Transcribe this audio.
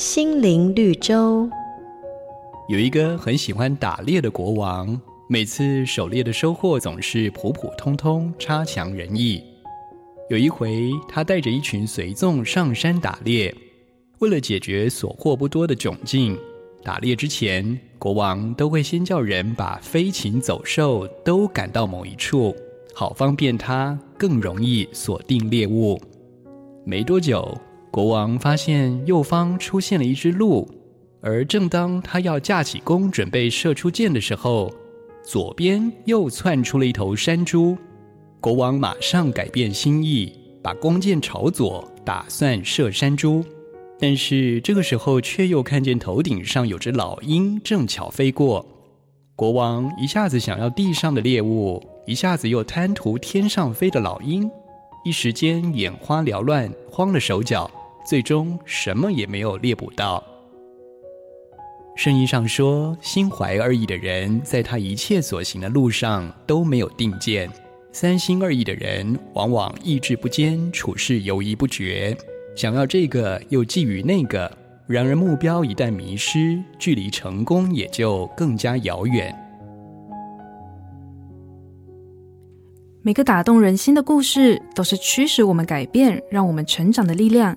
心灵绿洲。有一个很喜欢打猎的国王，每次狩猎的收获总是普普通通、差强人意。有一回，他带着一群随从上山打猎，为了解决所获不多的窘境，打猎之前，国王都会先叫人把飞禽走兽都赶到某一处，好方便他更容易锁定猎物。没多久，国王发现右方出现了一只鹿。而正当他要架起弓准备射出箭的时候，左边又窜出了一头山猪。国王马上改变心意，把弓箭朝左，打算射山猪。但是这个时候却又看见头顶上有只老鹰正巧飞过。国王一下子想要地上的猎物，一下子又贪图天上飞的老鹰，一时间眼花缭乱，慌了手脚，最终什么也没有猎捕到。圣意上说：“心怀二意的人，在他一切所行的路上都没有定见；三心二意的人，往往意志不坚，处事犹豫不决，想要这个又觊觎那个。然而目标一旦迷失，距离成功也就更加遥远。”每个打动人心的故事，都是驱使我们改变、让我们成长的力量。